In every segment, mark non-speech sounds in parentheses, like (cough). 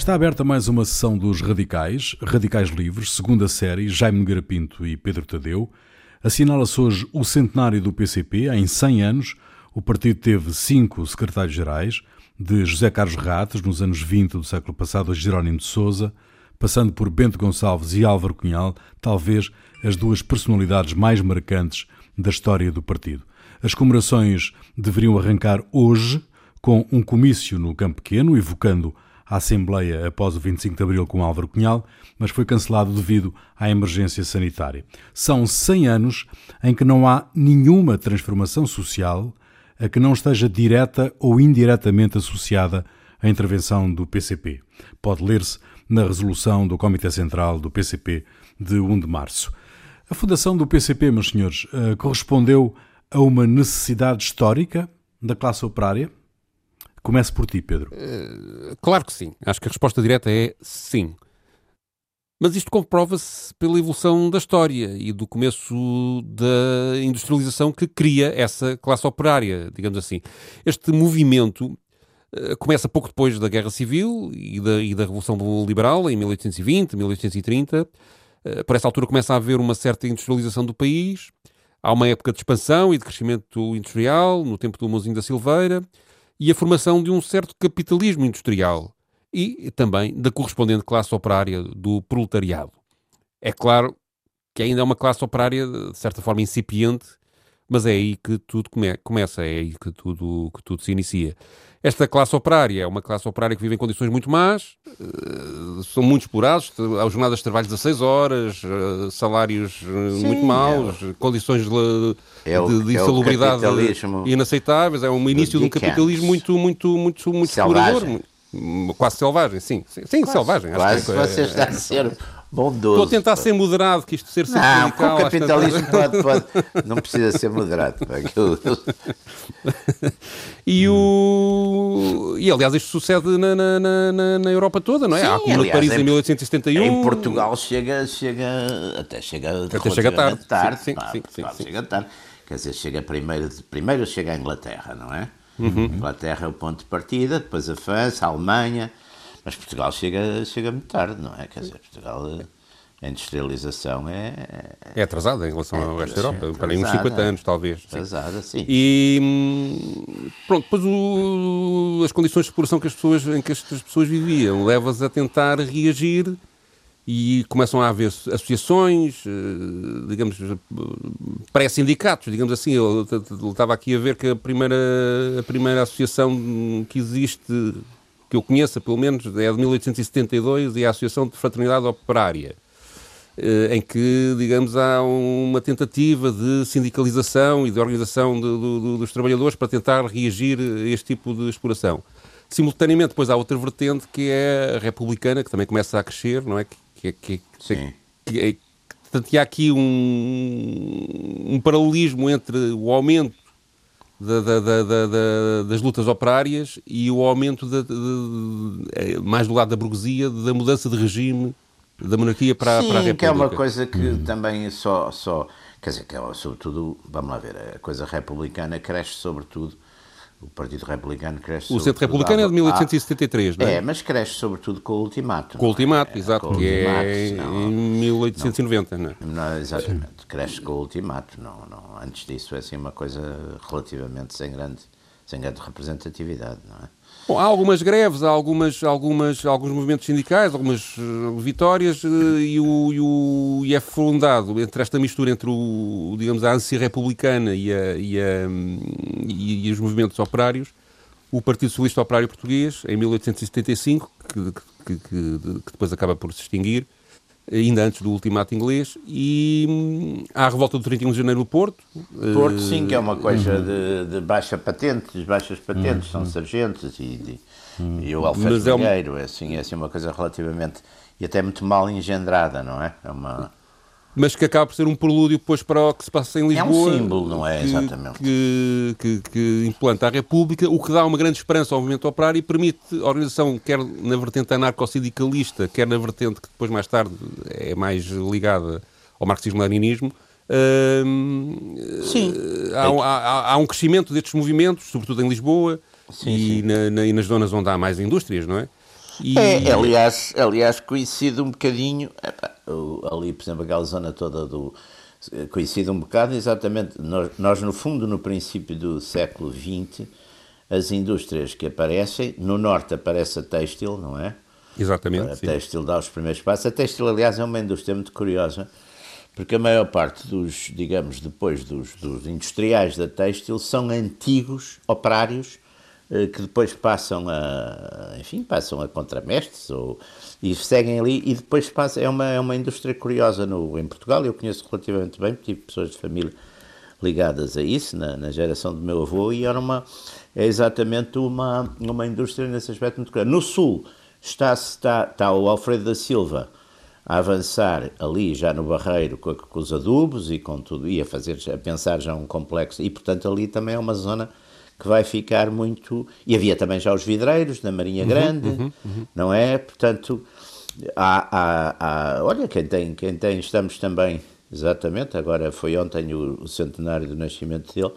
Está aberta mais uma sessão dos Radicais, Radicais Livres, segunda série, Jaime Nogueira Pinto e Pedro Tadeu. Assinala-se hoje o centenário do PCP. Em 100 anos, o partido teve cinco secretários-gerais, de José Carlos Ratos, nos anos 20 do século passado, a Jerónimo de Souza, passando por Bento Gonçalves e Álvaro Cunhal, talvez as duas personalidades mais marcantes da história do partido. As comemorações deveriam arrancar hoje, com um comício no Campo Pequeno, evocando a Assembleia após o 25 de Abril com Álvaro Cunhal, mas foi cancelado devido à emergência sanitária. São 100 anos em que não há nenhuma transformação social a que não esteja direta ou indiretamente associada à intervenção do PCP. Pode ler-se na resolução do Comitê Central do PCP de 1 de março. A fundação do PCP, meus senhores, eh, correspondeu a uma necessidade histórica da classe operária? Comece por ti, Pedro. Uh, claro que sim. Acho que a resposta direta é sim. Mas isto comprova-se pela evolução da história e do começo da industrialização que cria essa classe operária, digamos assim. Este movimento uh, começa pouco depois da Guerra Civil e da, e da Revolução Liberal, em 1820, 1830. Uh, por essa altura começa a haver uma certa industrialização do país. Há uma época de expansão e de crescimento industrial, no tempo do Mouzinho da Silveira e a formação de um certo capitalismo industrial e também da correspondente classe operária do proletariado. É claro que ainda é uma classe operária de certa forma incipiente, mas é aí que tudo come começa, é aí que tudo, que tudo se inicia. Esta classe operária é uma classe operária que vive em condições muito más, uh, são muito explorados, há jornadas de trabalho de 16 horas, uh, salários uh, Sim, muito maus, é condições de, é o, de, de é insalubridade inaceitáveis, é um início de um capitalismo muito, muito, muito, muito explorador, quase selvagem, sim, sim, quase, selvagem. Quase acho que, é, está a ser bondoso. Estou a tentar ser moderado, que isto ser Não, radical, o capitalismo pode, pode, não precisa ser moderado. (laughs) e, o, e aliás, isto sucede na, na, na, na Europa toda, não é? Sim, Há a Comuna de Paris em, em 1871. Em Portugal chega, chega até chega, até chega tarde. tarde sim, sim, sim, sim, chega tarde. Quer dizer, chega primeiro, primeiro chega a Inglaterra, não é? Uhum. Inglaterra é o ponto de partida, depois a França, a Alemanha, mas Portugal chega, chega muito tarde, não é? Quer dizer, Portugal, a industrialização é. É atrasada em relação é, ao resto da Europa, é para uns 50 anos, talvez. Atrasada, sim. E hum, pronto, depois o, as condições de exploração que as pessoas, em que as pessoas viviam leva-as a tentar reagir e começam a haver associações, eh, digamos, pré-sindicatos, digamos assim. Eu estava aqui a ver que a primeira, a primeira associação que existe que eu conheça, pelo menos, é de 1872 e é a Associação de Fraternidade Operária, eh, em que, digamos, há uma tentativa de sindicalização e de organização dos trabalhadores para tentar reagir a este tipo de exploração. Simultaneamente, depois há outra vertente que é a republicana, que também começa a crescer, não é? Que, que, que, que é, portanto, há aqui um, um paralelismo entre o aumento da, da, da, das lutas operárias e o aumento, de, é, mais do lado da burguesia, da mudança de regime da monarquia para, Sim, para a República. que é uma coisa que hum. também só, só, quer dizer, que é, sobretudo, vamos lá ver, a coisa republicana cresce sobretudo o Partido Republicano cresce. O Centro Republicano é de 1873, não é? É, mas cresce sobretudo com o Ultimato. Com o Ultimato, é? exato, que é em 1890, não, é? Não, exatamente, Sim. Cresce com o Ultimato. Não, não, antes disso é assim uma coisa relativamente sem grande, sem grande representatividade, não é? Bom, há algumas greves, há algumas, algumas, alguns movimentos sindicais, algumas uh, vitórias uh, e, o, e, o, e, é fundado entre esta mistura entre o, digamos, a ânsia republicana e, a, e, a, e os movimentos operários, o Partido Socialista Operário Português, em 1875, que, que, que, que depois acaba por se extinguir, ainda antes do ultimato inglês, e hum, há a revolta do 31 de janeiro no Porto. Porto, sim, que é uma coisa uhum. de, de, baixa patente, baixas patentes, uhum. são sargentos e, de, uhum. e o alfaiatageiro, é, um... é, assim, é assim uma coisa relativamente, e até muito mal engendrada, não é? É uma mas que acaba por ser um prelúdio depois para o que se passa em Lisboa. É um símbolo, não é? Exatamente. Que, que, que, implanta a República, o que dá uma grande esperança ao movimento operário e permite a organização, quer na vertente anarco-sindicalista, quer na vertente que depois mais tarde é mais ligada ao marxismo-leninismo, uh, Sim. Há, há, há, um crescimento destes movimentos, sobretudo em Lisboa sim, e, sim. Na, na, e nas zonas onde há mais indústrias, não é? E... É, aliás, aliás, coincide um bocadinho, ali, por exemplo, aquela zona toda do. Coincide um bocado, exatamente. Nós, nós, no fundo, no princípio do século XX, as indústrias que aparecem, no norte aparece a têxtil, não é? Exatamente. A têxtil dá os primeiros passos. A têxtil, aliás, é uma indústria muito curiosa, porque a maior parte dos, digamos, depois dos, dos industriais da têxtil são antigos operários eh, que depois passam a, enfim, passam a contramestres ou, e seguem ali e depois passa, é uma, é uma indústria curiosa no, em Portugal, eu conheço relativamente bem, tive pessoas de família ligadas a isso, na, na geração do meu avô, e era uma, é exatamente uma, uma indústria nesse aspecto muito curioso. No Sul está, está, está o Alfredo da Silva a avançar ali já no Barreiro com, com os adubos e com tudo, e a fazer, a pensar já um complexo, e portanto ali também é uma zona que vai ficar muito. E havia também já os vidreiros na Marinha uhum, Grande, uhum, uhum, não é? Portanto, há, há, há, olha, quem tem, quem tem, estamos também, exatamente, agora foi ontem o, o centenário do nascimento dele,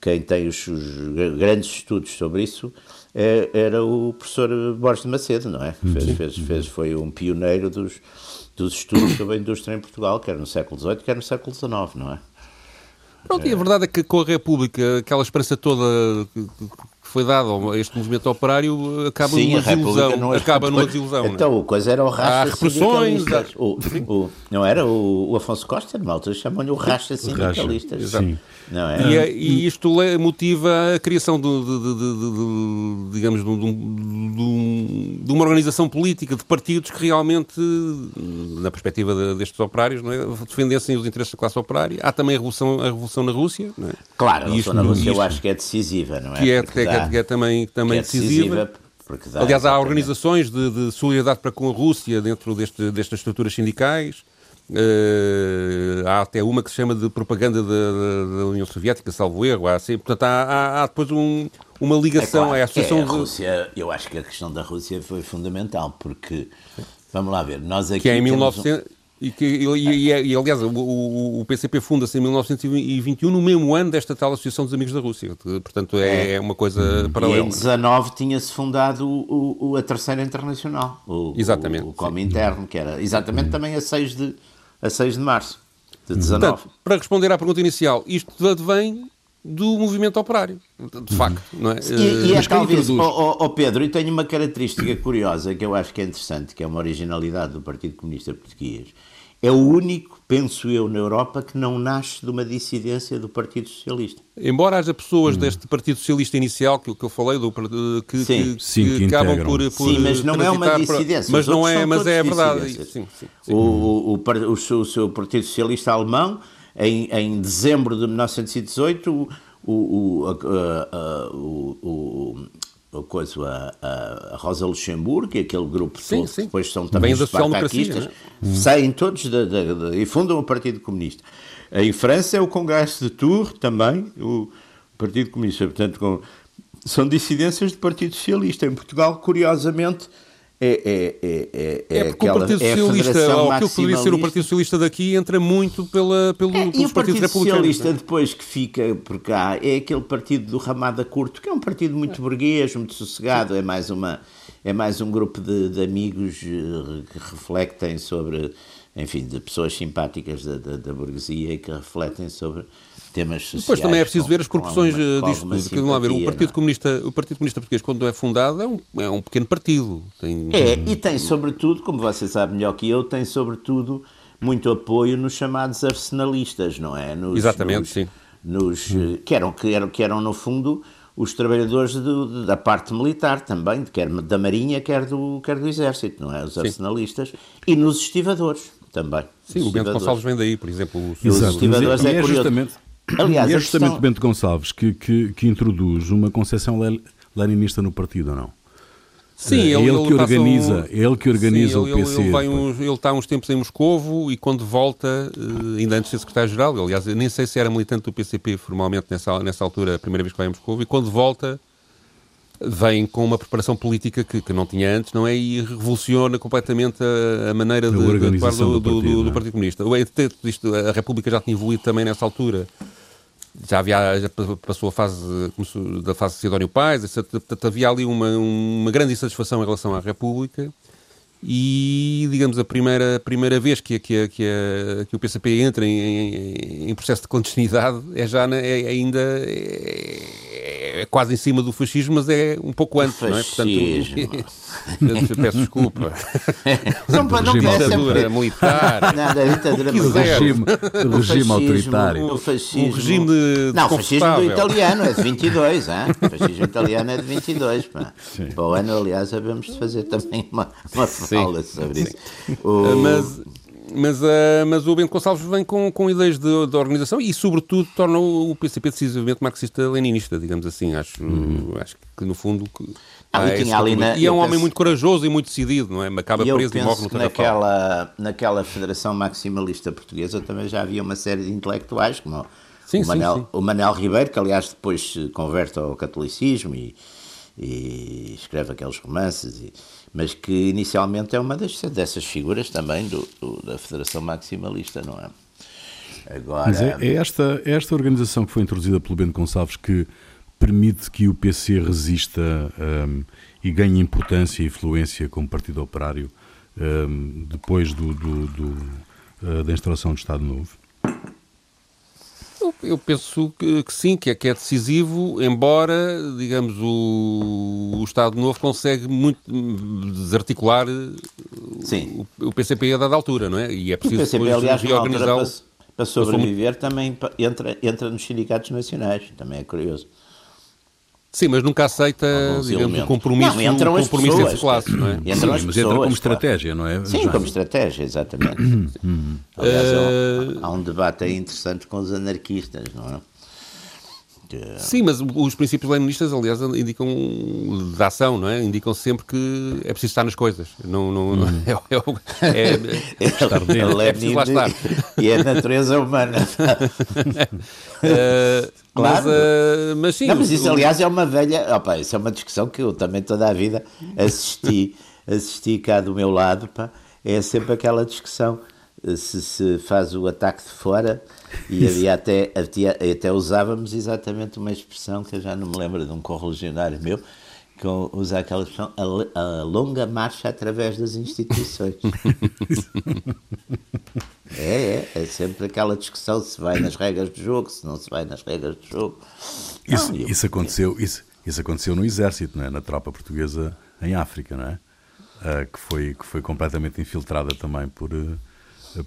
quem tem os, os grandes estudos sobre isso é, era o professor Borges de Macedo, não é? Fez, fez, fez, foi um pioneiro dos, dos estudos sobre a indústria em Portugal, quer no século XVIII, quer no século XIX, não é? Pronto, e a verdade é que com a República, aquela esperança toda que foi dada a este movimento operário acaba Sim, numa desilusão. Não é acaba numa desilusão. É? Então, o coisa era o racha Há repressões. O, o, não era o, o Afonso Costa, de uma altura chamam-lhe o racha sindicalista. Sim. Não é? e, é, e, isto motiva a criação de, de, de, de digamos, de, uma organização política de partidos que realmente, na perspectiva destes operários, não é? defendessem os interesses da classe operária. Há também a revolução, a revolução na Rússia. Não é? Claro, a revolução na Rússia eu acho que é decisiva, não é? Que é, que, é, que é também, também é decisiva. decisiva Aliás, há organizações de, de, solidariedade para com a Rússia dentro deste, destas estruturas sindicais. Uh, há até uma que se chama de propaganda da, União Soviética, salvo erro. Há, assim, portanto, há, há, há depois um, uma ligação é claro, à Associação... É, a Rússia, eu acho que a questão da Rússia foi fundamental, porque, vamos lá ver, nós aqui... Que é em 1900... Um... E, que, e, e, e, aliás, o, o, PCP funda-se em 1921, no mesmo ano desta tal Associação dos Amigos da Rússia. Portanto, é, é uma coisa paralela. E em 19 tinha-se fundado o, o, a Terceira Internacional, o, exatamente, o, o que era exatamente também a 6 de, a 6 de março de 19. Portanto, para responder à pergunta inicial, isto advém do movimento operário, de facto, não é? E, e é talvez, oh, oh, oh, Pedro, e tenho uma característica curiosa que eu acho que é interessante, que é uma originalidade do Partido Comunista Português, é o único, penso eu, na Europa que não nasce de uma dissidência do Partido Socialista. Embora haja pessoas hum. deste Partido Socialista inicial, que, que eu falei, do, que, sim. que, sim, que, que acabam por, por, Sim, mas não é uma dissidência. Mas não é, mas é a verdade. Sim, sim, o, o, o, o, seu Partido Socialista Alemão, em, em dezembro de 1918, o, o, a, a, o, coisa, a, a, Rosa Luxemburgo e aquele grupo sim, todo, sim. depois são também os spartaquistas, né? saem todos de, de, de, e fundam o Partido Comunista. Em França é o Congresso de Tours também, o Partido Comunista. Portanto, com, são dissidências do Partido Socialista. Em Portugal, curiosamente, é, é, é, é, é porque aquela, o Partido é Socialista, ou aquilo que poderia ser o Partido Socialista daqui, entra muito pela, pelo, é, pelos republicanos. o Partido Socialista, depois que fica por cá, é aquele partido do Ramada Curto, que é um partido muito burguês, muito sossegado, é mais, uma, é mais um grupo de, de amigos eh, que refletem sobre, enfim, de pessoas simpáticas da, da, da burguesia e que refletem sobre temas sociais. Depois também é preciso com, ver as proporções alguma, disto tudo. Simpatia, lá ver, o Partido, Comunista, o Partido Comunista Português, quando é fundado, é um, é um pequeno partido. Tem... É, e tem sobretudo, como você sabe melhor que eu, tem sobretudo muito apoio nos chamados arsenalistas, não é? Nos, Exatamente, nos, sim. Nos, hum. que, eram, que, eram, que eram, no fundo, os trabalhadores do, da parte militar também, quer da Marinha, quer do, quer do Exército, não é? Os arsenalistas. Sim. E nos estivadores também. Sim, o Bento Gonçalves vem daí, por exemplo. Os, os estivadores é, é, justamente, (coughs) Aliás, e é justamente questão... Bento Gonçalves que, que, que, introduz uma concepção leninista no partido, ou não? Sim, é ele, ele, que organiza, um... ele que organiza Sim, o ele, PC. Ele, uns, ele está uns tempos em Moscovo e quando volta, eh, ainda antes de ser secretário-geral, aliás, nem sei se era militante do PCP formalmente nessa, nessa altura, a primeira vez que vai a Moscovo, e quando volta vem com uma preparação política que, que não tinha antes, não é? E revoluciona completamente a, a maneira de, de atuar do, do, do, do, Partido, é? Comunista. A República já tinha evoluído também nessa altura já havia, já passou a fase da fase de Sidónio Pais, portanto havia ali uma, uma grande insatisfação em relação à República e, digamos, a primeira, a primeira vez que, que, que, que o PCP entra em, em, em, processo de clandestinidade é já na, é, ainda é, é, quase em cima do fascismo, mas é um pouco antes, não é? Portanto, (laughs) peço desculpa. (laughs) Não, não ditadura sempre... militar. Nada, ditadura militar. Regime, o regime autoritário. O fascismo. O regime Não, o fascismo do italiano é de (laughs) 22, hein? o fascismo italiano é de 22. Pá. Para o ano, aliás, havemos de fazer também uma, uma fala sobre isso. O... Mas, mas, uh, mas o Bento Gonçalves vem com, com ideias de, de organização e, sobretudo, torna o PCP decisivamente marxista-leninista, digamos assim. Acho, uhum. acho que, no fundo... Que, ah, e, é na, e é um homem penso, muito corajoso e muito decidido, não é? Acaba e preso e morre no naquela, naquela Federação Maximalista Portuguesa também já havia uma série de intelectuais, como sim, o, Manel, sim, sim. o Manel Ribeiro, que aliás depois se converte ao catolicismo e, e escreve aqueles romances, e, mas que inicialmente é uma das, dessas figuras também do, do, da Federação Maximalista, não é? Agora... Mas é, é, esta, é esta organização que foi introduzida pelo Bento Gonçalves que permite que o PC resista um, e ganhe importância e influência como partido operário um, depois do, do, do, uh, da instalação do Estado Novo? Eu, penso que, que, sim, que é, que é decisivo, embora, digamos, o, o Estado Novo consegue muito desarticular sim. O, o PCP a dada altura, não é? E é preciso o PCP, aliás, reorganizar. Para, para sobreviver, também entra, entra nos sindicatos nacionais, também é curioso. Sim, mas nunca aceita, digamos, um compromisso, não, entram um compromisso pessoas, entre classes, não é? Entram Sim, mas pessoas, entra como estratégia, não é? Sim, como estratégia, exatamente. Uhum. Aliás, uh... há um debate aí interessante com os anarquistas, não é? Sim, mas os princípios leninistas, aliás, indicam da ação, não é? Indicam sempre que é preciso estar nas coisas. Não, não, hum. é, é, é, é, estar dentro. É preciso lá estar. E é a natureza humana. uh, (laughs) claro. Mas, uh, mas sim. Não, mas isso, aliás, é uma velha. Opa, isso é uma discussão que eu também toda a vida assisti, (laughs) assisti cá do meu lado. Pá, é sempre aquela discussão se se faz o ataque de fora e havia até, até, até usávamos exatamente uma expressão que eu já não me lembro de um correligionário meu que usa aquela expressão a, a longa marcha através das instituições (laughs) é, é, é sempre aquela discussão se vai nas regras do jogo, se não se vai nas regras do jogo isso, não, eu, isso aconteceu isso, isso aconteceu no exército, não é? na tropa portuguesa em África, não é? Uh, que, foi, que foi completamente infiltrada também por, uh,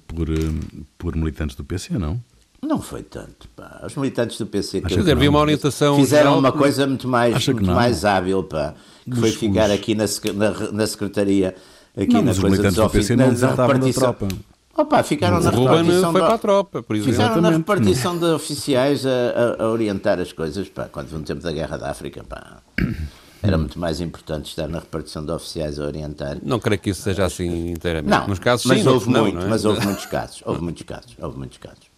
por, eh, por militantes do PC, não? Não foi tanto. Pá. Os militantes do PC que havia uma orientação fizeram uma coisa muito mais, muito mais hábil, pá, que foi ficar os... aqui na, na, na secretaria, aqui não, na coisa militantes dos do PC não desertavam da tropa. Opa, ficaram na repartição foi para a tropa, por exemplo. Ficaram na repartição de oficiais a, a, a, orientar as coisas, pá, quando no tempo da Guerra da África, pá. Era muito mais importante estar na repartição de oficiais a orientar. Não creio que isso seja assim inteiramente. Não, Nos casos, mas sim, houve muito, não, é? mas houve muitos casos. Houve muitos casos. Houve muitos casos.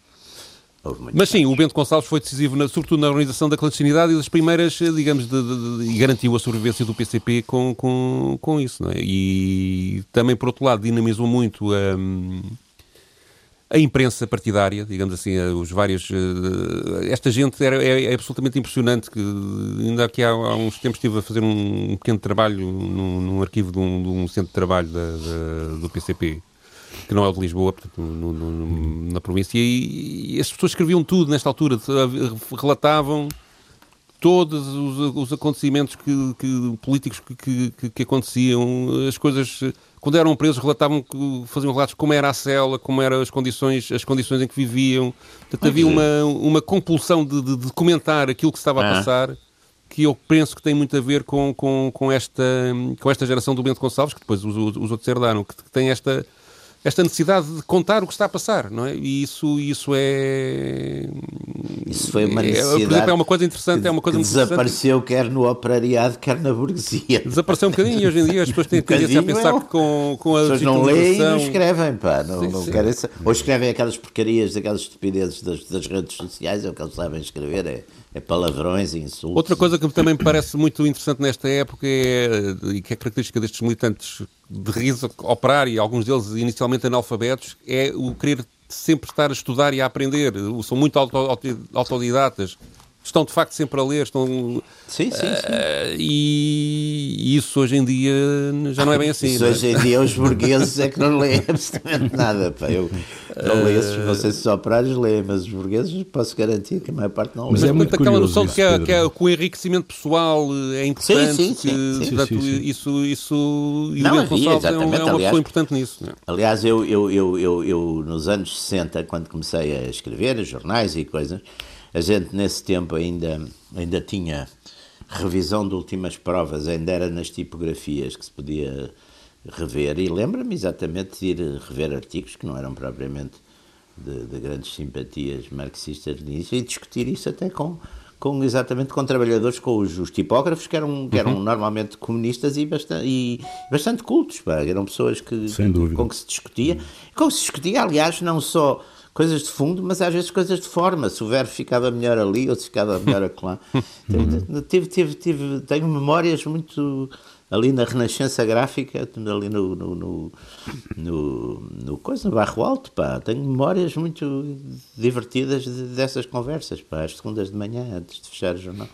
Mas sim, o Bento Gonçalves foi decisivo, na, sobretudo na organização da clandestinidade e das primeiras, digamos, de, de, de, e garantiu a sobrevivência do PCP com, com, com isso. É? E também, por outro lado, dinamizou muito a. Um, a imprensa partidária, digamos assim, os vários. Eh, esta gente era, é, é absolutamente impressionante. Que ainda aqui há, há, uns tempos estive a fazer um pequeno trabalho num, num arquivo de um, de um, centro de trabalho da, da, do PCP, que não é o de Lisboa, portanto, no, no, na província, e, e, as pessoas escreviam tudo nesta altura, relatavam todos os, os acontecimentos que, que políticos que, que, que aconteciam, as coisas quando eram presos, relatavam que faziam relatos como era a cela, como eram as condições, as condições em que viviam. Portanto, havia uma, uma compulsão de, de, de comentar aquilo que estava a ah. passar que eu penso que tem muito a ver com, com, com, esta, com esta geração do Bento Gonçalves, que depois os, os outros herdaram, que tem esta esta necessidade de contar o que está a passar, não é? E isso, isso é. Isso foi uma necessidade. É, por exemplo, é uma coisa interessante. Que, é uma coisa que desapareceu quer no operariado, quer na burguesia. Desapareceu um bocadinho e hoje em dia as pessoas têm um tendência a pensar que com, com a. As pessoas não leem e não escrevem, pá. Não, sim, não sim. Querem, ou escrevem aquelas porcarias, aquelas estupidezes das, das redes sociais, é o que eles sabem escrever. É, é palavrões e insultos. Outra coisa que também me parece muito interessante nesta época é, e que é característica destes militantes de riso operário, alguns deles inicialmente analfabetos, é o querer sempre estar a estudar e a aprender, são muito autodidatas estão de facto sempre a ler, estão. Sim, sim, sim. Uh, e, isso hoje em dia já não é bem assim. Isso é? hoje em dia os burgueses é que não leem (laughs) absolutamente nada. Pá. Eu não leio esses, não sei se os operários leem, mas os burgueses posso garantir que a maior parte não lê. Mas é muito aquela noção de que, é, que, é, que o enriquecimento pessoal é importante. Sim, sim, sim. sim, sim, sim. Isso, isso e não, Gonçalves é, um, é uma aliás, pessoa importante nisso. É? Aliás, eu, eu, eu, eu, eu nos anos 60, quando comecei a escrever jornais e coisas a gente nesse tempo ainda, ainda tinha revisão de últimas provas, ainda era nas tipografias que se podia rever, e lembro-me exatamente de ir rever artigos que não eram propriamente de, de grandes simpatias marxistas nisso, e discutir isso até com, com exatamente com trabalhadores, com os, os tipógrafos que eram, que eram uhum. normalmente comunistas e bastante, e bastante cultos, pá, eram pessoas que, com que se discutia, com que se discutia, aliás, não só coisas de fundo, mas às vezes coisas de forma. Se o verbo ficava melhor ali ou se ficava melhor (laughs) acolá. tive, tive, tive, tenho memórias muito ali na Renascença Gráfica, ali no, no, no, no, no coisa, no Barro Alto, pá. Tenho memórias muito divertidas dessas conversas, pá, às segundas de manhã, antes de fechar o jornal.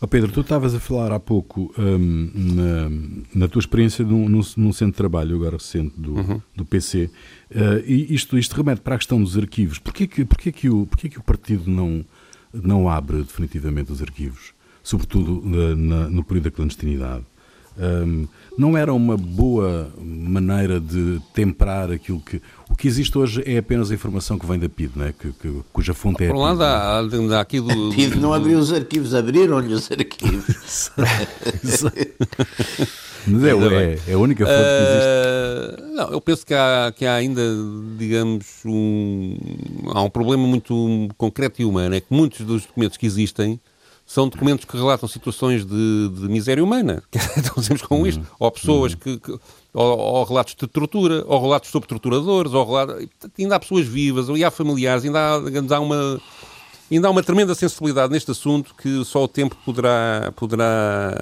Oh Pedro, tu estavas a falar há pouco um, na, na, tua experiência num, num, num, centro de trabalho, agora recente, do, uhum. do PC, uh, e isto, isto remete para a questão dos arquivos. Porquê que, porquê que, o, porquê que o partido não, não abre definitivamente os arquivos? Sobretudo na, na, no período da clandestinidade. Um, não era uma boa maneira de temperar aquilo que. O que existe hoje é apenas a informação que vem da PID, né? que, que, cuja fonte é. Por um lado, há, há aqui do. A PID não abriu os arquivos, abriram-lhe os arquivos. (laughs) Mas é, é, é, a única fonte que existe. Uh, não, eu penso que há, que há ainda, digamos, um, há um problema muito concreto e humano, é que muitos dos documentos que existem são documentos que relatam situações de, de miséria humana. (laughs) Então, sempre com isto. Uhum. Ou pessoas uhum. que. que ou, ou, relatos de tortura, ou relatos sobre torturadores, ou relatos, ainda há pessoas vivas, e há familiares, ainda há, digamos, há uma. Ainda há uma tremenda sensibilidade neste assunto que só o tempo poderá, poderá,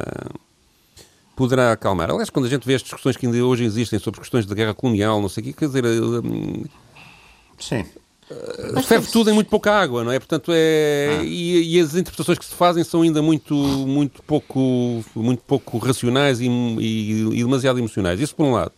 poderá acalmar. Aliás, quando a gente vê as discussões que ainda hoje existem sobre questões da guerra colonial, não sei o quê, quer dizer. Hum, Sim. Uh, ferve tudo em muito pouca água, não é? Portanto, é. Ah. E, e, as interpretações que se fazem são ainda muito, muito, pouco, muito pouco racionais e, e, e, demasiado emocionais. Isso por um lado.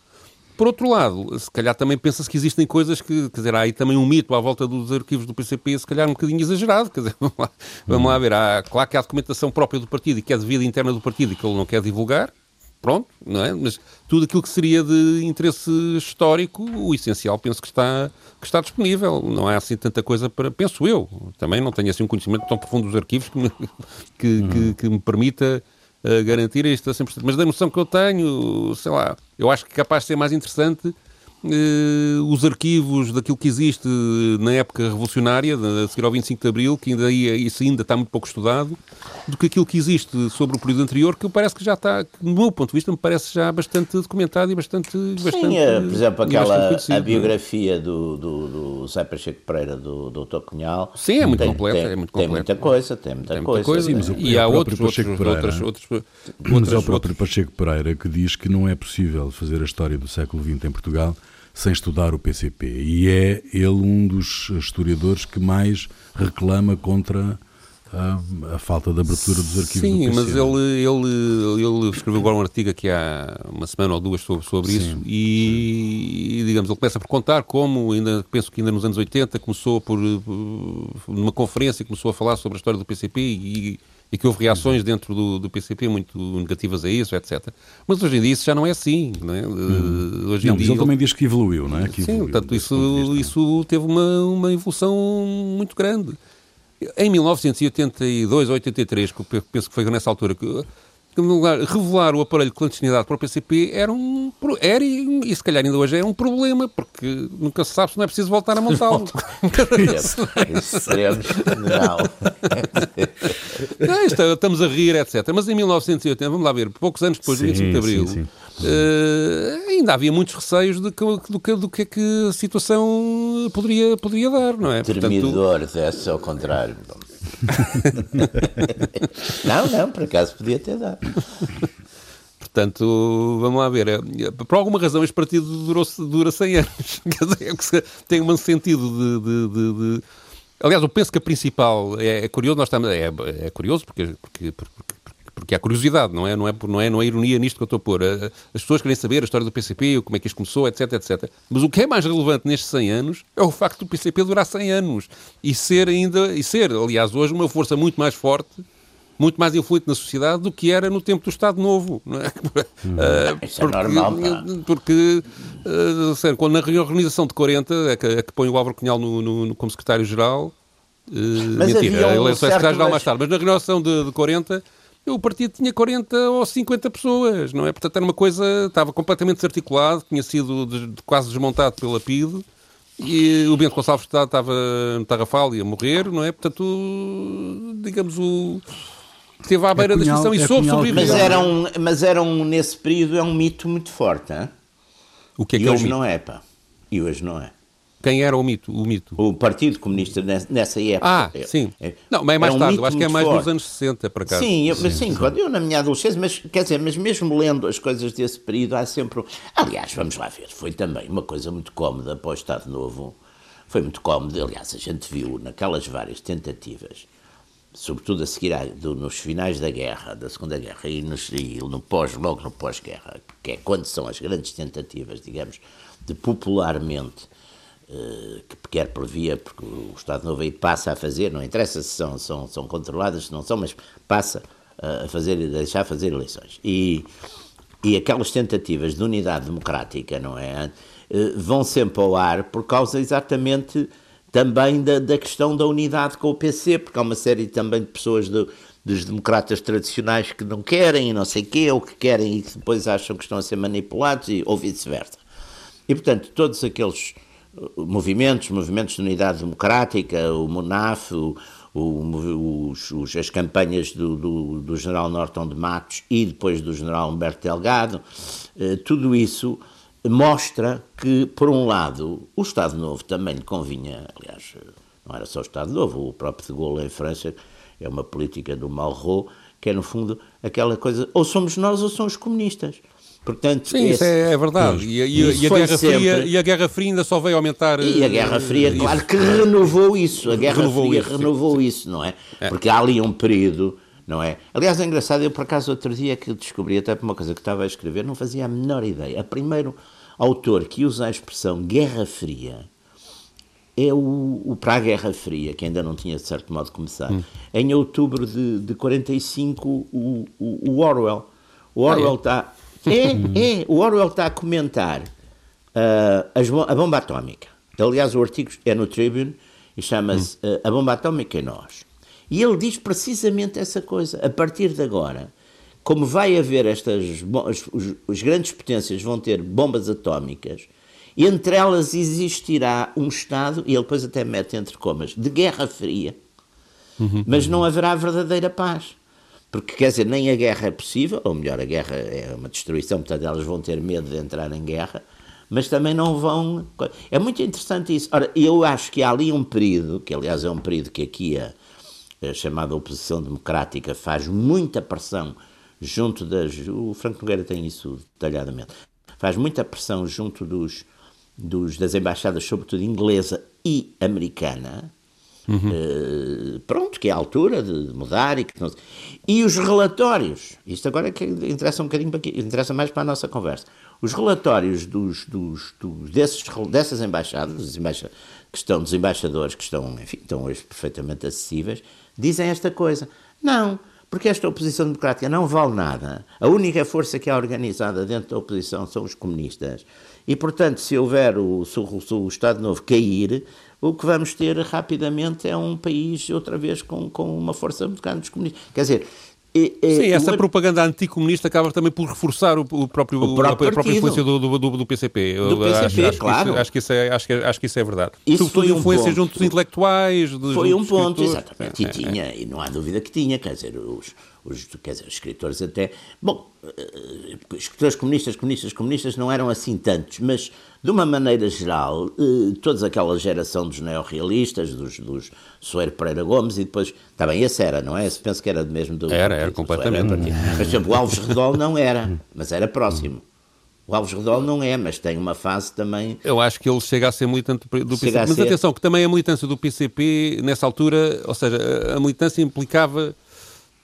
Por outro lado, se calhar também pensa-se que existem coisas que, quer dizer, há aí também um mito à volta dos arquivos do PCP, se calhar um bocadinho exagerado. Quer dizer, (laughs) vamos lá, vamos lá ver. Há, claro que há documentação própria do partido e que é de vida interna do partido e que ele não quer divulgar pronto, não é? Mas tudo aquilo que seria de interesse histórico, o essencial penso que está, que está disponível. Não há assim tanta coisa para. Penso eu. Também não tenho assim um conhecimento tão profundo dos arquivos que me, (laughs) que, uhum. que, que me permita uh, garantir isto a 100%. Mas da noção que eu tenho, sei lá, eu acho que capaz de ser mais interessante Uh, os arquivos daquilo que existe na época revolucionária, a seguir ao 25 de Abril, que ainda, isso ainda está muito pouco estudado, do que aquilo que existe sobre o período anterior, que parece que já está, do meu ponto de vista, me parece já bastante documentado e bastante. Sim, bastante, é, por exemplo, aquela a é? biografia do, do, do Zé Pacheco Pereira, do Dr. Cunhal. Sim, é muito tem, completa. Tem, é muito tem muita coisa, tem muita, tem muita coisa. coisa. Sim, e há outros, outros, outros, outros, Mas é o próprio Pacheco Pereira que diz que não é possível fazer a história do século XX em Portugal sem estudar o PCP. E é ele um dos historiadores que mais reclama contra a, a, falta de abertura dos arquivos Sim, do mas ele, ele, ele escreveu agora um artigo aqui há uma semana ou duas sobre, sobre sim, isso e, e, digamos, ele começa por contar como, ainda, penso que ainda nos anos 80, começou por, por numa conferência, começou a falar sobre a história do PCP e e que houve reações dentro do, do, PCP muito negativas a isso, etc. Mas hoje em dia isso já não é assim. Não é? Hum. Hoje em não, dia, mas ele também diz que evoluiu, não é? Que sim, portanto, isso, isso teve uma, uma evolução muito grande. Em 1982 ou 83, que eu penso que foi nessa altura, que lugar, revelar o aparelho de clandestinidade para o PCP era um era e, e se calhar ainda hoje é um problema, porque nunca se sabe se não é preciso voltar a (laughs) montá-lo. Seremos, não. não isto, estamos a rir, etc. Mas em 1980, vamos lá ver, poucos anos depois sim, do 25 de Abril, sim, sim. Uh, ainda havia muitos receios de que, do, que, do que é que a situação poderia, poderia dar, não é? Termidor, Portanto, desse ao contrário. (laughs) não, não, por acaso podia ter dado. Portanto, vamos lá ver. É, por alguma razão, este partido durou, dura 100 anos. (laughs) Tem um sentido de, de, de, de, Aliás, eu penso que a principal. É, é curioso, nós estamos. É, é curioso porque, porque, porque, porque há curiosidade, não é? Não é, não, é, não é ironia nisto que eu estou a pôr. As pessoas querem saber a história do PCP, como é que isto começou, etc, etc. Mas o que é mais relevante nestes 100 anos é o facto do PCP durar 100 anos e ser ainda. E ser, aliás, hoje, uma força muito mais forte muito mais influente na sociedade do que era no tempo do Estado Novo. Não é? (laughs) Hum. Uh, Isso porque, é normal. Porque, uh, sério, quando na reorganização de 40, é que, é que põe o Álvaro Cunhal no, no, no, como secretário-geral, uh, mentira, um ele é secretário-geral mais tarde, mas na reorganização de, de 40 o partido tinha 40 ou 50 pessoas, não é? Portanto, era uma coisa, estava completamente desarticulado, tinha sido de, de, quase desmontado pela PIDE, e o Bento Gonçalves estava no Tarrafal e a morrer, não é? Portanto, digamos, o, esteve à beira é da extinção e é soube sobreviver. Mas era, um, mas era um, nesse período, é um mito muito forte, hein? O que é e que hoje é um não é, pá. E hoje não é. Quem era o mito? O, mito? o Partido Comunista nessa época. Ah, é, sim. É, não, mas é mais um tarde, eu acho que é mais forte. dos anos 60 para cá. Sim, eu, sim, sim, sim. eu na minha adolescência, mas quer dizer, mas mesmo lendo as coisas desse período, há sempre. Aliás, vamos lá ver, foi também uma coisa muito cómoda para o Estado Novo. Foi muito cómodo, aliás, a gente viu naquelas várias tentativas sobretudo a seguir a, do, nos finais da guerra, da Segunda Guerra e, nos, e no pós, logo no pós-guerra, que é quando são as grandes tentativas, digamos, de popularmente, que quer por via, porque o Estado Novo aí passa a fazer, não interessa se são, são, são controladas, se não são, mas passa a fazer, a deixar fazer eleições. E, e aquelas tentativas de unidade democrática, não é? Eh, vão sempre ao ar por causa exatamente também da, da questão da unidade com o PC, porque há uma série também de pessoas do, dos democratas tradicionais que não querem e não sei o quê, ou que querem e que depois acham que estão a ser manipulados, e, ou vice-versa. E, portanto, todos aqueles movimentos, movimentos de unidade democrática, o MUNAF, o, o, os, as campanhas do, do, do, general Norton de Matos e depois do general Humberto Delgado, eh, tudo isso mostra que, por um lado, o Estado Novo também lhe convinha, aliás, não era só o Estado Novo, o próprio de Gaulle em França é uma política do Malraux, que é, no fundo, aquela coisa, ou somos nós ou são os comunistas. Portanto, Sim, esse, isso é, é verdade. E, e, e, a Guerra sempre... Fria, e a Guerra Fria ainda só veio aumentar. E a Guerra Fria, uh, claro que renovou isso. A Guerra renovou Fria isso, renovou isso, não é? é? Porque há ali um período, não é? Aliás, é engraçado, eu por acaso outro dia que descobri, até por uma coisa que estava a escrever, não fazia a menor ideia. A primeiro autor que usa a expressão Guerra Fria é o, o para a Guerra Fria, que ainda não tinha de certo modo começado. Hum. Em outubro de, de 45, o, o, o Orwell. O Orwell está. Ah, é? É, é, o Orwell está a comentar uh, a bomba atómica. Aliás, o artigo é no Tribune e chama-se uh, A Bomba Atómica e Nós. E ele diz precisamente essa coisa. A partir de agora, como vai haver estas. Os, os grandes potências vão ter bombas atómicas, entre elas existirá um Estado, e ele depois até mete entre comas, de guerra fria, uhum, mas não haverá verdadeira paz. Porque, quer dizer, nem a guerra é possível, ou melhor, a guerra é uma destruição, portanto elas vão ter medo de entrar em guerra, mas também não vão. É muito interessante isso. Ora, eu acho que há ali um período, que aliás é um período que aqui a, a chamada oposição democrática faz muita pressão junto das. O Franco Nogueira tem isso detalhadamente. Faz muita pressão junto dos, dos das embaixadas, sobretudo inglesa e americana. Uhum. Uh, pronto, que é a altura de mudar e que não... E os relatórios, isto agora é que interessa um bocadinho para interessa mais para a nossa conversa. Os relatórios dos, dos, dos desses, dessas embaixadas, embaixadores, que estão, dos embaixadores que estão, enfim, estão hoje perfeitamente acessíveis, dizem esta coisa. Não, porque esta oposição democrática não vale nada. A única força que é organizada dentro da oposição são os comunistas. E, portanto, se houver o, se o, se o Estado Novo cair, o que vamos ter rapidamente é um país, outra vez, com, com uma força muito grande dos comunistas. Quer dizer, Sim, essa propaganda anticomunista acaba também por reforçar o, o próprio, o próprio a, própria influência do, do, do, do PCP. Do PCP, acho, claro. Acho que, isso, é, acho, que, acho que isso é verdade. Isso Sobretudo foi influência um junto dos intelectuais. Dos, foi um ponto, exatamente. E, é, tinha, é. e não há dúvida que tinha, quer dizer, os, os, quer dizer, os escritores até. Bom, uh, escritores comunistas, comunistas, comunistas não eram assim tantos, mas de uma maneira geral, uh, toda aquela geração dos neorrealistas, dos, dos Soeiro Pereira Gomes e depois. Também esse era, não é? Esse penso que era mesmo do. Era, era, completamente. Era, mas, por exemplo, o Alves Redol não era, mas era próximo. O Alves Redol não é, mas tem uma fase também. Eu acho que ele chega a ser militante do PCP. Mas atenção, que também a militância do PCP, nessa altura, ou seja, a militância implicava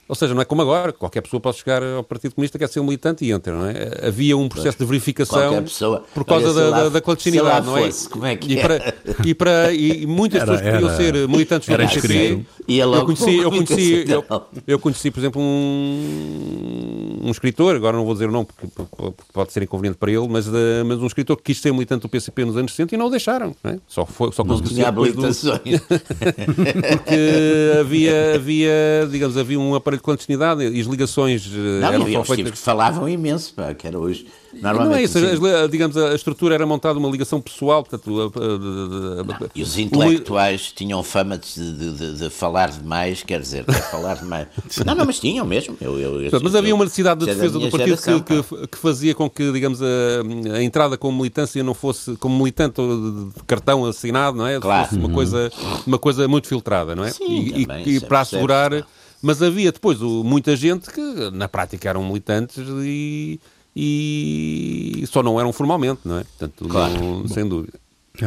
ou seja, não é como agora, qualquer pessoa pode chegar ao Partido Comunista, quer ser um militante e entra, não é? Havia um processo de verificação pessoa, por causa da, lá, da, clandestinidade, não é? Fosse, como é que e, para, e, para, e muitas era, pessoas podiam ser militantes do PCP. Eu conheci, eu, conheci, eu, eu, conheci, por exemplo, um, um escritor, agora não vou dizer o nome porque, porque pode ser inconveniente para ele, mas, eh, mas um escritor que quis ser militante do PCP nos anos 60 e não o deixaram, não é? Só, foi, só conseguiu ser habilitações. Do... (laughs) porque havia, havia, digamos, havia um aparelho de clandestinidade e as ligações eh, não, eram só feitas... que falavam imenso, pá, que era hoje... Normalmente, não é isso, as, digamos, a estrutura era montada uma ligação pessoal, portanto... A, a, a, e os intelectuais o... tinham fama de, de, de, de, falar demais, quer dizer, de falar demais... (laughs) não, não, mas tinham mesmo. Eu, eu, eu, mas havia uma necessidade de defesa do partido geração, que, que, que, fazia com que, digamos, a, entrada como militância não fosse, como militante de cartão assinado, não é? Claro. Fosse uma, uhum. coisa, uma coisa muito filtrada, não é? Sim, e, também, e, e para assegurar... Mas havia depois muita gente que na prática eram militantes e, e só não eram formalmente, não é? Portanto, claro. não, sem dúvida.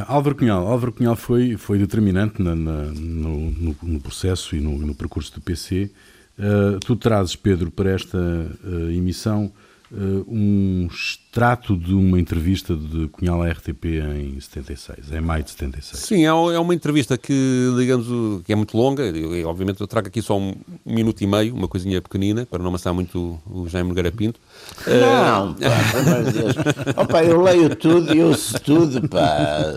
Álvaro Cunhal, Álvaro Cunhal foi, foi determinante na, na, no, no, no, processo e no, no percurso do PC. Uh, eh, tu trazes, Pedro, para esta uh, emissão uh, um extrato de uma entrevista de Cunhal à RTP em 76, em maio de 76. Sim, é, é uma entrevista que, digamos, que é muito longa. Eu, obviamente eu trago aqui só um, um, minuto e meio, uma coisinha pequenina, para não amassar muito o Jaime Nogueira Pinto. Não, pá, pelo amor de Deus. Opa, eu leio tudo e ouço tudo, pá.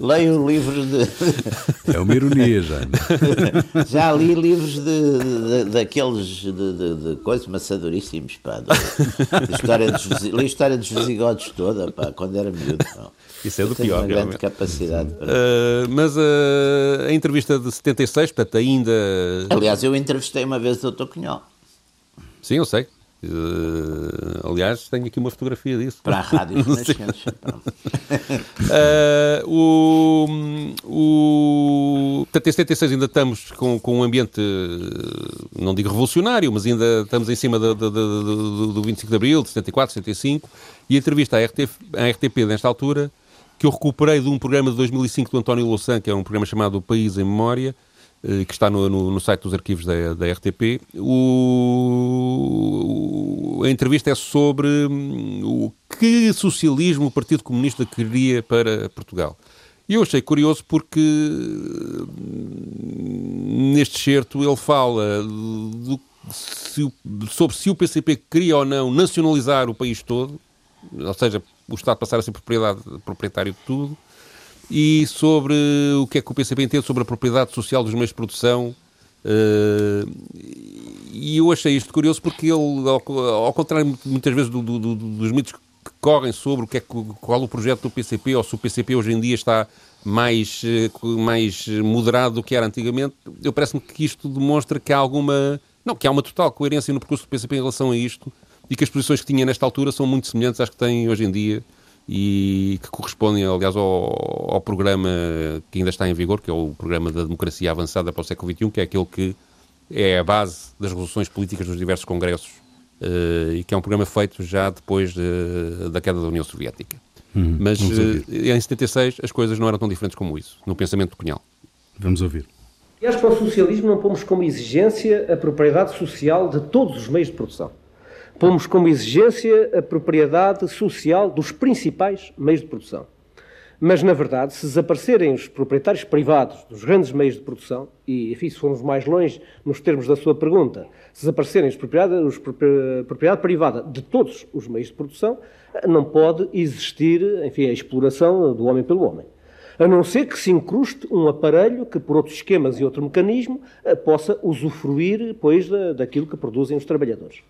Leio livros de... É uma ironia, já. Já li livros de, de, de daqueles de, de, de coisas maçadoríssimos, pá. De história dos, li a história dos visigodos toda, pá, quando era miúdo. Não. Isso é do pior. Uma grande capacidade. Para... Uh, mas uh, a entrevista de 76, portanto, ainda. Aliás, eu entrevistei uma vez o Dr. Cunhal. Sim, eu sei. Uh, aliás, tenho aqui uma fotografia disso. Para a rádio. (laughs) uh, o, o, portanto, em 76 ainda estamos com, com um ambiente, não digo revolucionário, mas ainda estamos em cima do, do, do, do 25 de Abril, de 74, 75, e a entrevista à, RTP, à RTP nesta altura, que eu recuperei de um programa de 2005 do António Louçã, que é um programa chamado O País em Memória, eh, que está no, no, no, site dos arquivos da, da RTP. O, a entrevista é sobre hum, o que socialismo o Partido Comunista queria para Portugal. E eu achei curioso porque hum, neste certo ele fala do, se, sobre se o PCP queria ou não nacionalizar o país todo, ou seja, o Estado passar a ser proprietário de tudo, e sobre o que é que o PCP entende sobre a propriedade social dos meios de produção. Uh, e eu achei isto curioso porque ele, ao, ao contrário muitas vezes do, do, do, dos mitos que correm sobre o que é, qual o projeto do PCP ou se o PCP hoje em dia está mais, eh, mais moderado do que era antigamente, eu parece-me que isto demonstra que há alguma, não, que há uma total coerência no percurso do PCP em relação a isto e que as posições que tinha nesta altura são muito semelhantes às que tem hoje em dia e que correspondem, aliás, ao, ao, programa que ainda está em vigor, que é o programa da democracia avançada para o século XXI, que é aquele que é a base das resoluções políticas dos diversos congressos uh, e que é um programa feito já depois de, da queda da União Soviética. Hum, Mas uh, em 76 as coisas não eram tão diferentes como isso, no pensamento de Cunhal. Vamos ouvir. E acho que para o socialismo não pomos como exigência a propriedade social de todos os meios de produção pomos como exigência a propriedade social dos principais meios de produção. Mas, na verdade, se desaparecerem os proprietários privados dos grandes meios de produção, e, enfim, se formos mais longe nos termos da sua pergunta, se desaparecerem os propriedade, os propriedade privada de todos os meios de produção, não pode existir, enfim, a exploração do homem pelo homem. A não ser que se incruste um aparelho que, por outros esquemas e outro mecanismo, possa usufruir, pois, daquilo que produzem os trabalhadores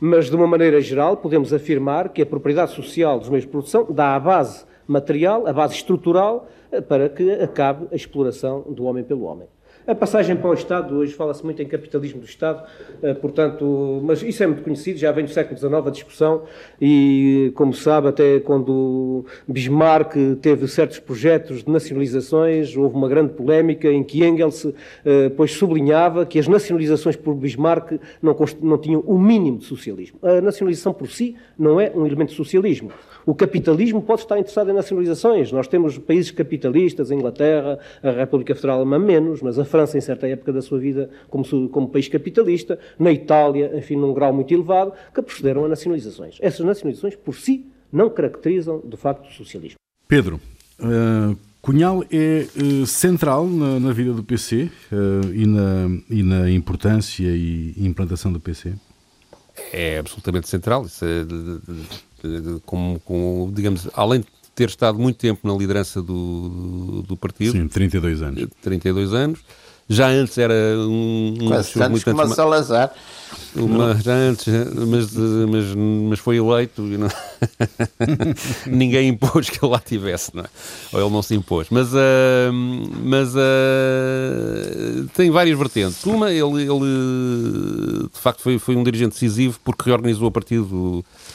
mas de uma maneira geral podemos afirmar que a propriedade social dos meios de produção dá a base material, a base estrutural, eh, para que acabe a exploração do homem pelo homem. A passagem para o Estado, hoje fala-se muito em capitalismo do Estado, eh, portanto, mas isso é muito conhecido, já vem do século XIX a discussão e, como sabe, até quando Bismarck teve certos projetos de nacionalizações, houve uma grande polémica em que Engels, eh, pois, sublinhava que as nacionalizações por Bismarck não, não tinham o mínimo de socialismo. A nacionalização por si não é um elemento de socialismo. O capitalismo pode estar interessado em nacionalizações. Nós temos países capitalistas, a Inglaterra, a República Federal Alemã menos, mas a França, em certa época da sua vida, como, como país capitalista, na Itália, enfim, num grau muito elevado, que procederam a nacionalizações. Essas nacionalizações, por si, não caracterizam, de facto, o socialismo. Pedro, uh, Cunhal é uh, central na, na, vida do PC uh, eh, e, na, e na importância e implantação do PC? É absolutamente central. Isso é, como, como, digamos, além de ter estado muito tempo na liderança do, do partido. Sim, 32 anos. 32 anos. Já antes era um, um Quase tantos como a Salazar. Uma, já antes, mas, mas, mas foi eleito e não... (laughs) ninguém impôs que ele lá tivesse, não é? ou ele não se impôs. Mas, uh, mas uh, tem várias vertentes. Uma, ele, ele de facto foi, foi um dirigente decisivo porque reorganizou o partido eh,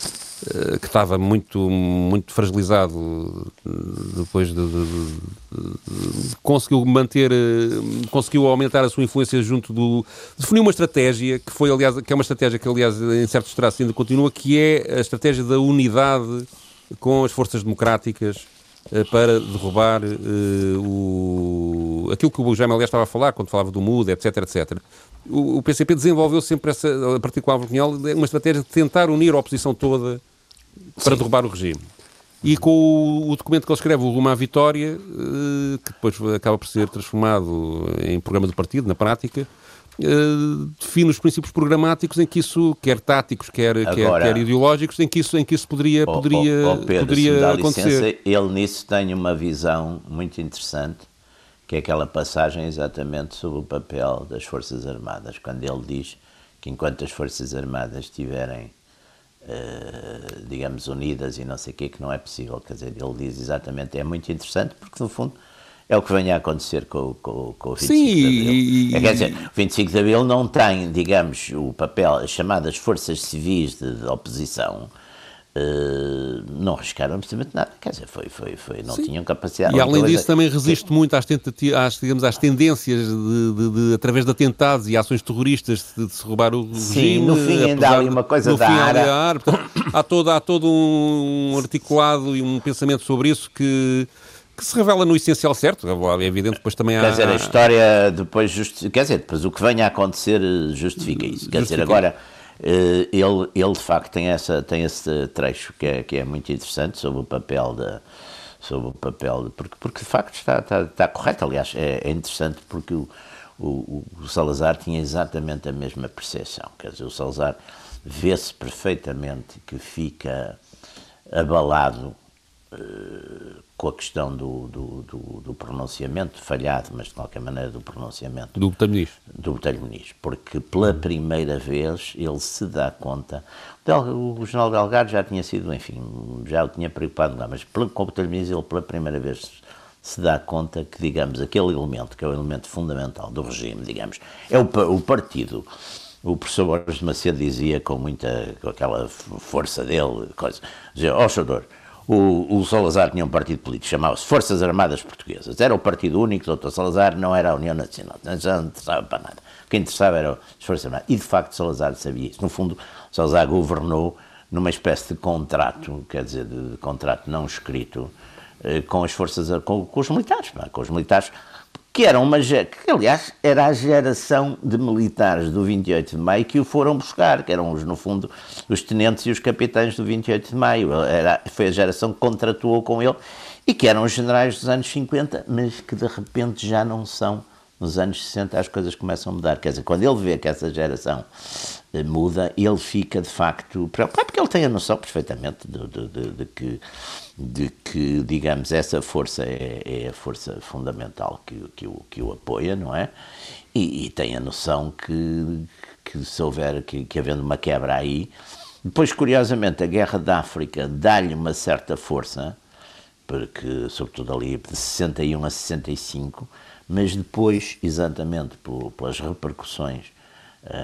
que estava muito, muito fragilizado eh, depois de, de, de, de, conseguiu manter, eh, conseguiu aumentar a sua influência junto do definiu uma estratégia que foi aliás que é uma estratégia que aliás em certos traços ainda continua que é a estratégia da unidade com as forças democráticas para derrubar uh, o, aquilo que o Jaime aliás estava a falar quando falava do MUD, etc, etc. O, o PCP desenvolveu sempre essa, a partir com a uma estratégia de tentar unir a oposição toda para Sim. derrubar o regime. E com o, documento que ele escreve, o Rumo à Vitória, eh, que depois acaba por ser transformado em programa do partido, na prática, eh, define os princípios programáticos em que isso, quer táticos, quer, Agora, quer, quer, ideológicos, em que isso, em que isso poderia, oh, poderia, oh, oh Pedro, poderia acontecer. Licença, ele nisso tem uma visão muito interessante, que é aquela passagem exatamente sobre o papel das Forças Armadas, quando ele diz que enquanto as Forças Armadas tiverem Uh, digamos, unidas e não sei o quê, que não é possível. Quer dizer, ele diz exatamente, é muito interessante, porque no fundo é o que vem a acontecer com, com, com o 25 Sim, de Abril. E, é, quer dizer, o 25 de Abril não tem, digamos, o papel, as chamadas forças civis de, de oposição, Uh, não arriscaram absolutamente nada, quer dizer, foi, foi, foi, não Sim. tinham capacidade. E além disso também resiste muito às, às, digamos, às tendências de, de, de, através de atentados e ações terroristas de, de se roubar o Sim, regime. no fim ainda há uma coisa da ARA. há, todo, há todo um articulado e um pensamento sobre isso que que se revela no essencial certo, é evidente, depois também há... Quer dizer, a história depois, justi... quer dizer, depois o que venha a acontecer justifica isso, quer justifica. dizer, agora eh, ele, ele de facto tem, essa, tem esse trecho que é, que é muito interessante sobre o papel da sobre o papel, de, porque, porque de facto está, está, está correto, aliás, é, é interessante porque o, o, o, Salazar tinha exatamente a mesma percepção, quer dizer, o Salazar vê-se perfeitamente que fica abalado com a questão do, do, do, do, pronunciamento, falhado, mas de qualquer maneira do pronunciamento. Do Botelho Muniz. Do Botelho Muniz, porque pela primeira vez ele se dá conta. O General Delgado já tinha sido, enfim, já o tinha preocupado lá, mas com o Botelho Muniz ele pela primeira vez se dá conta que, digamos, aquele elemento, que é o elemento fundamental do regime, digamos, é o, o partido. O professor Borges de Macedo dizia com muita, com aquela força dele, coisa, dizia, ó oh, o, o, Salazar tinha um partido político, chamava-se Forças Armadas Portuguesas. Era o partido único do Dr. Salazar, não era a União Nacional. Não interessava para nada. O que interessava era as Forças Armadas. E, de facto, Salazar sabia isso. No fundo, Salazar governou numa espécie de contrato, quer dizer, de, de contrato não escrito, eh, com as forças, com, com os militares, com os militares que era uma que aliás era a geração de militares do 28 de maio que o foram buscar, que eram os, no fundo os tenentes e os capitães do 28 de maio. Era, foi a geração que contratuou com ele e que eram os generais dos anos 50, mas que de repente já não são. Nos anos 60 as coisas começam a mudar. Quer dizer, quando ele vê que essa geração muda, ele fica de facto preocupado, porque ele tem a noção perfeitamente de, de, de, de que de que, digamos, essa força é, é a força fundamental que, que, o, que o apoia, não é? E, e tem a noção que, que se houver, que, que havendo uma quebra aí. Depois, curiosamente, a guerra da África dá-lhe uma certa força, porque, sobretudo ali de 61 a 65, mas depois, exatamente pelas repercussões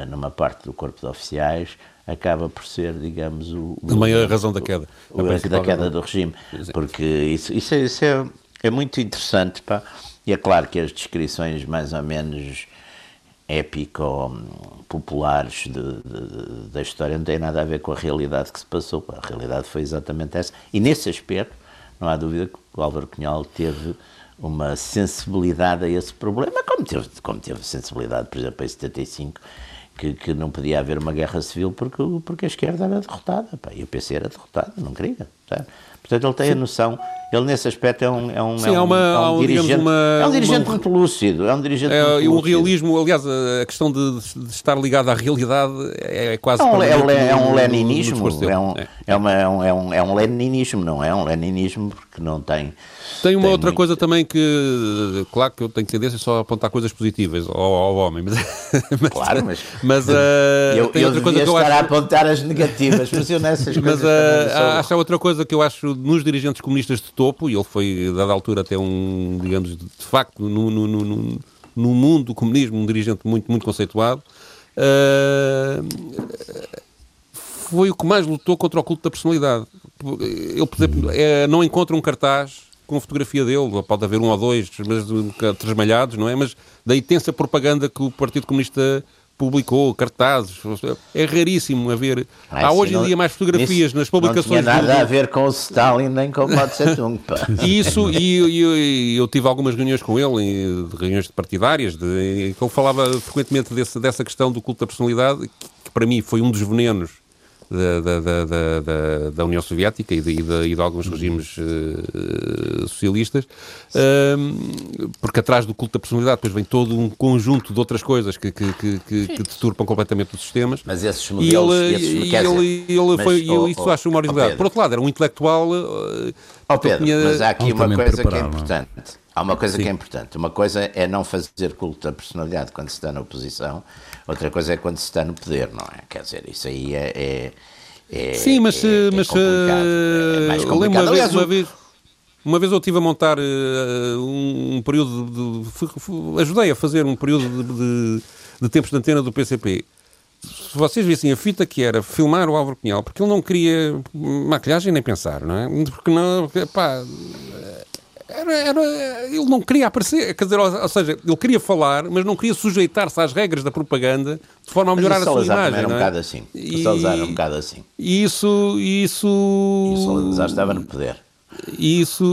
numa parte do corpo de oficiais, acaba por ser, digamos, o, a maior razão da queda. O, a da queda do regime. Porque isso, isso, é, isso é, é, muito interessante, pá. E é claro que as descrições mais ou menos épico-populares da história não têm nada a ver com a realidade que se passou. A realidade foi exatamente essa. E nesse aspecto, não há dúvida que o Álvaro Cunhal teve uma sensibilidade a esse problema, como teve, como teve sensibilidade, por exemplo, em 75, que, que não podia haver uma guerra civil porque, porque a esquerda era derrotada, pá, e o PC era derrotado, não queria. Portanto, ele tem a noção, ele nesse aspecto é um, é um, Sim, é uma, é um dirigente, uma, é um dirigente uma, muito lúcido, é um dirigente é, muito E um realismo, aliás, a questão de, de, estar ligado à realidade é, é quase... É um, é um, é um leninismo, é um, é, uma, é, um, é, um, é um leninismo, não é? Um leninismo porque não tem... Tem uma tem outra muito... coisa também que, claro que eu tenho tendência só a apontar coisas positivas ao, ao homem, mas, (laughs) mas, claro, mas, mas uh, eu, tem eu outra coisa que eu estar acho... a apontar as negativas, mas eu nessas (laughs) coisas. Mas uh, acho outra coisa que eu acho nos dirigentes comunistas de topo, e ele foi, dada altura, até um, digamos, de facto, no, no, no, no mundo do comunismo, um dirigente muito, muito conceituado. Uh, foi o que mais lutou contra o culto da personalidade. Eu, por exemplo, é, não encontro um cartaz com fotografia dele, pode haver um ou dois, mas trasmalhados, não é? Mas da intensa propaganda que o Partido Comunista publicou, cartazes. É raríssimo haver. Há assim, hoje em dia mais fotografias nas publicações. Não tinha nada do... a ver com o Stalin nem com o Mao Tse Tung. Isso, e, e, eu tive algumas reuniões com ele, reuniões partidárias, de, que ele falava frequentemente desse, dessa questão do culto da personalidade, que, que para mim foi um dos venenos da, da, da, da, União Soviética e de, e de, e de alguns regimes uh, socialistas, uh, porque atrás do culto da personalidade depois vem todo um conjunto de outras coisas que, que, que, que, que deturpam completamente os sistemas. Mas esses modelos... E ele, esses, e ele, ele foi, oh, isso oh, acho uma originalidade. Oh, Por outro lado, era um intelectual... Uh, oh, Pedro, tinha... mas há aqui uma coisa que é, é importante. Há uma coisa Sim. que é importante. Uma coisa é não fazer culto da personalidade quando se está na oposição, outra coisa é quando se está no poder, não é? Quer dizer, isso aí é. é, é Sim, mas. É, é mas é mais complicado. Uma vez, uma vez, uma vez eu estive a montar uh, um, um, período de. Fui, fui, ajudei a fazer um período de, de, de tempos de antena do PCP se vocês vissem a fita que era filmar o Álvaro Cunhal, porque ele não queria maquilhagem nem pensar, não é? Porque não, pá, era, era, ele não queria aparecer, quer dizer, ou, seja, ele queria falar, mas não queria sujeitar-se às regras da propaganda de forma a melhorar a sua imagem. Era um é? bocado assim. E, o Salazar era um bocado assim. E isso. isso e o Salazar estava no poder. E isso,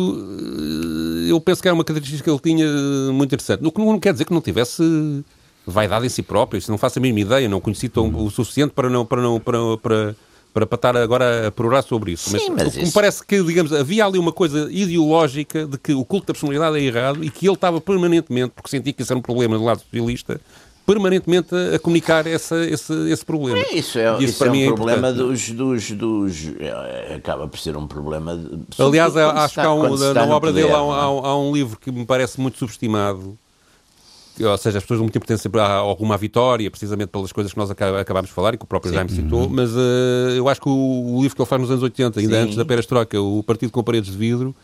eh, eu penso que era uma característica que ele tinha muito interessante. O que não quer dizer que não tivesse vaidade em si próprio, isso não faço a mínima ideia, não conheci tão, o suficiente para não. Para não para, para para, para estar agora a perorar sobre isso. Sim, mas, mas me parece que, digamos, havia ali uma coisa ideológica de que o culto da personalidade é errado e que ele estava permanentemente, porque sentia que isso era um problema do lado socialista, permanentemente a, comunicar essa, esse, esse problema. É, isso é, isso, isso é um é problema dos, dos, dos, é, Acaba por ser um problema. De, Aliás, acho está, que há um, na obra poder, dele há um, há, há um livro que me parece muito subestimado ou seja, as pessoas dão muita importância a alguma vitória, precisamente pelas coisas que nós acabámos de falar e que o próprio. Jaime citou, uhum. mas uh, eu acho que o, o, livro que ele faz nos anos 80, ainda Sim. antes da perestroika, o Partido com Paredes de Vidro,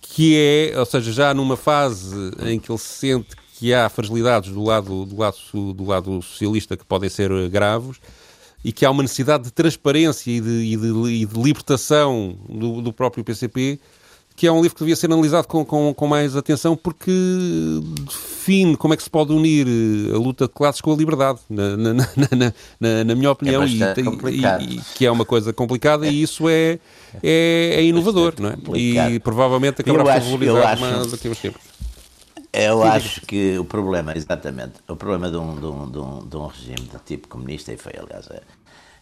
que é, ou seja, já numa fase em que ele sente que há fragilidades do lado, do lado, do lado socialista que podem ser graves, e que há uma necessidade de transparência e de, e de, e de libertação do, do próprio PCP, que é um livro que devia ser analisado com, com, com, mais atenção porque define como é que se pode unir a luta de classes com a liberdade, na, na, na, na, na minha opinião, é e, e, e, que é uma coisa complicada e isso é, é, é inovador, não é? E provavelmente acabará por valorizar mais daqui a uns tempos. Eu acho que o problema, exatamente, o problema de um, de um, de um, de um regime de tipo comunista, e foi aliás a,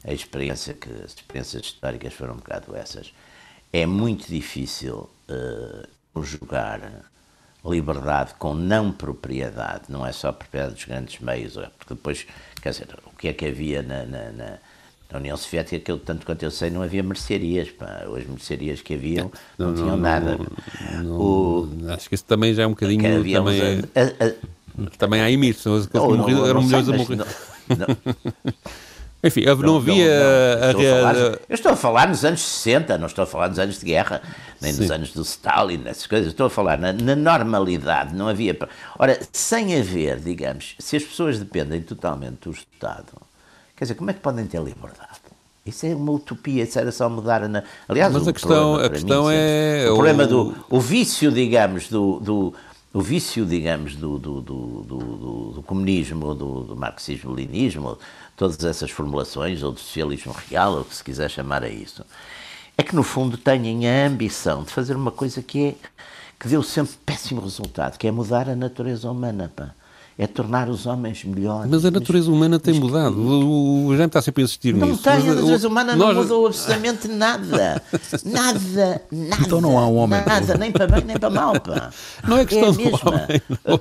a experiência que as experiências históricas foram um bocado essas, é muito difícil uh, conjugar liberdade com não propriedade, não é só propriedade dos grandes meios, é porque depois, quer dizer, o que é que havia na, na, na, na União Soviética, que eu, tanto quanto eu sei, não havia mercearias, pá. as mercearias que haviam não, não, não tinham nada. Não, o, acho que isso também já é um bocadinho... Também, a, a, também há imitos, eram milhões a morrer. (laughs) Enfim, não, não havia. Não, a eu estou a falar nos anos 60, não estou a falar nos anos de guerra, nem Sim. nos anos do Stalin, essas coisas. Estou a falar na, na, normalidade, não havia. Ora, sem haver, digamos, se as pessoas dependem totalmente do Estado, quer dizer, como é que podem ter liberdade? Isso é uma utopia, isso era só mudar na. Aliás, Mas a questão, a questão mim, é. O, o problema do. O vício, digamos, do, do o vício, digamos, do, do, do, do, comunismo, do marxismo-leninismo, todas essas formulações, ou do socialismo real, ou o que se quiser chamar a isso, é que no fundo têm a ambição de fazer uma coisa que é que deu sempre péssimo resultado, que é mudar a natureza humana, pá é tornar os homens melhores. Mas a natureza humana tem mas, mudado. O, o Jaime está sempre a insistir não nisso. Não tem, a natureza humana nós... não mudou absolutamente nada. (laughs) Nada, nada. Então não há um homem. Nada, nem para bem nem para mal, pá. Não é questão é do homem. (laughs)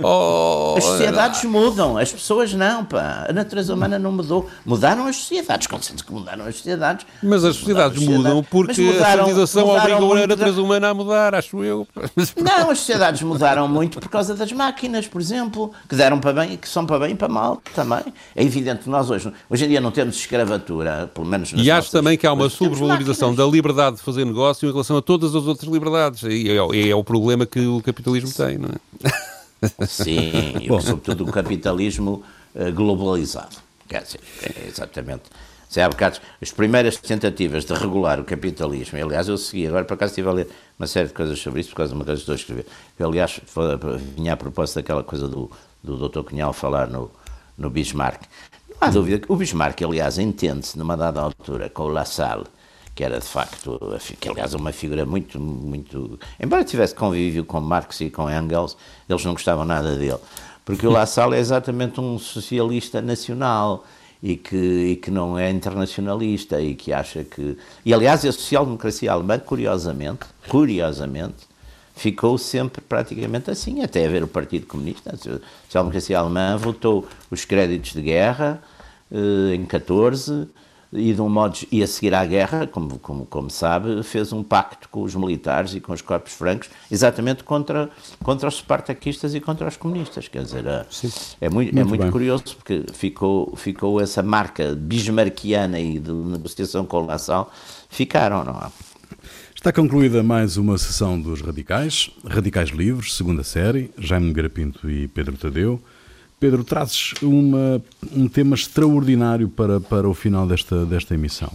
Oh, as sociedades mudam, as pessoas não, pá. A natureza humana não mudou. Mudaram as sociedades, consciente que mudaram as sociedades. Mas as sociedades mudam porque mudaram, a civilização obrigou a natureza humana a mudar, acho eu. Não, as sociedades mudaram muito por causa das máquinas, por exemplo que deram para bem e que são para bem e para mal também. É evidente que nós hoje, hoje em dia não temos escravatura, pelo menos nas E acho também que há uma sobrevalorização da liberdade de fazer negócio em relação a todas as outras liberdades. E é, é o problema que o capitalismo tem, não é? Sim, (laughs) e sobretudo o capitalismo uh, globalizado. Quer dizer, é exatamente. Se há bocados, as primeiras tentativas de regular o capitalismo, e, aliás, eu segui, agora por acaso estive a ler uma série de coisas sobre isso, por causa de uma coisa que estou a escrever. Eu, aliás, vinha a propósito daquela coisa do, do Dr. Cunhal falar no, no Bismarck. Não há dúvida que o Bismarck, aliás, entende-se numa dada altura com o La Salle, que era de facto, que aliás é uma figura muito, muito. Embora tivesse convívio com Marx e com Engels, eles não gostavam nada dele. Porque o (laughs) La Salle é exatamente um socialista nacional e que, e que não é internacionalista e que acha que. E aliás, a social-democracia alemã, curiosamente, curiosamente, ficou sempre praticamente assim, até haver o Partido Comunista. A social-democracia alemã votou os créditos de guerra eh, em 14 e de um modo e a seguir à guerra, como, como, como sabe, fez um pacto com os militares e com os corpos francos, exatamente contra, contra os spartaquistas e contra os comunistas. Quer dizer, é, é muito, muito, é muito curioso porque ficou, ficou essa marca bismarquiana e de negociação Lassal, ficaram, não é? Está concluída mais uma sessão dos Radicais, Radicais Livres, segunda série, Jaime Garapinto e Pedro Tadeu. Pedro, trazes uma, um tema extraordinário para, para o final desta, desta emissão.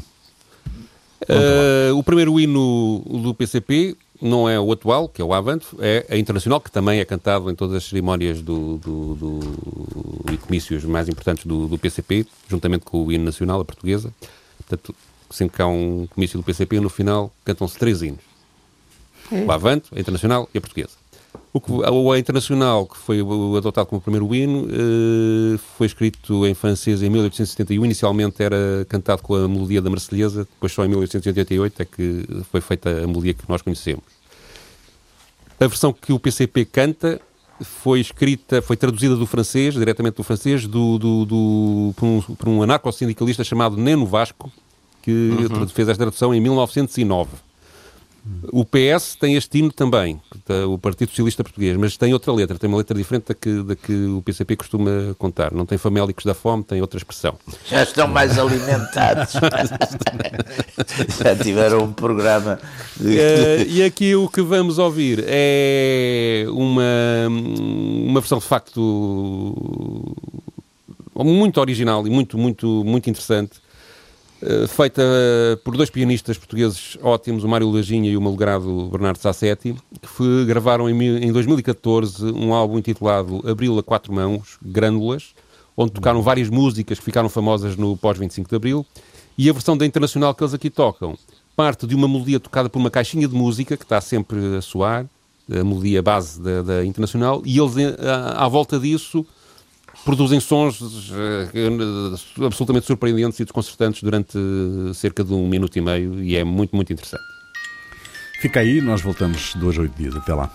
Uh, o primeiro hino do PCP não é o atual, que é o Avante, é a Internacional, que também é cantado em todas as cerimónias do, do, do, e comícios mais importantes do, do PCP, juntamente com o hino nacional, a portuguesa. Portanto, sempre que há um comício do PCP, no final cantam-se três hinos. É. O Avante, a Internacional e a portuguesa. O, que, o Internacional, que foi adotado como primeiro hino, uh, foi escrito em francês em 1871. Inicialmente era cantado com a melodia da Marselhesa, depois só em 1888 é que foi feita a melodia que nós conhecemos. A versão que o PCP canta foi escrita, foi traduzida do francês, diretamente do francês, do, do, do por, um, por um anarco-sindicalista chamado Neno Vasco, que uhum. fez esta tradução em 1909. O PS tem este hino também, o Partido Socialista Português, mas tem outra letra, tem uma letra diferente da que, da que o PCP costuma contar. Não tem famélicos da fome, tem outra expressão. Já estão mais alimentados. (laughs) Já tiveram um programa. De... Uh, e aqui o que vamos ouvir é uma, uma versão de facto muito original e muito, muito, muito interessante feita por dois pianistas portugueses ótimos, o Mário Lajinha e o malogrado Bernardo Sassetti, que foi, gravaram em, em 2014 um álbum intitulado Abril a Quatro Mãos, Grândulas, onde tocaram várias músicas que ficaram famosas no pós-25 de Abril, e a versão da Internacional que eles aqui tocam. Parte de uma melodia tocada por uma caixinha de música que está sempre a soar, a melodia base da, da Internacional, e eles, eh, à, à volta disso, produzem sons uh, absolutamente surpreendentes e desconcertantes durante cerca de um minuto e meio e é muito, muito interessante. Fica aí, nós voltamos dois a oito dias. Até lá.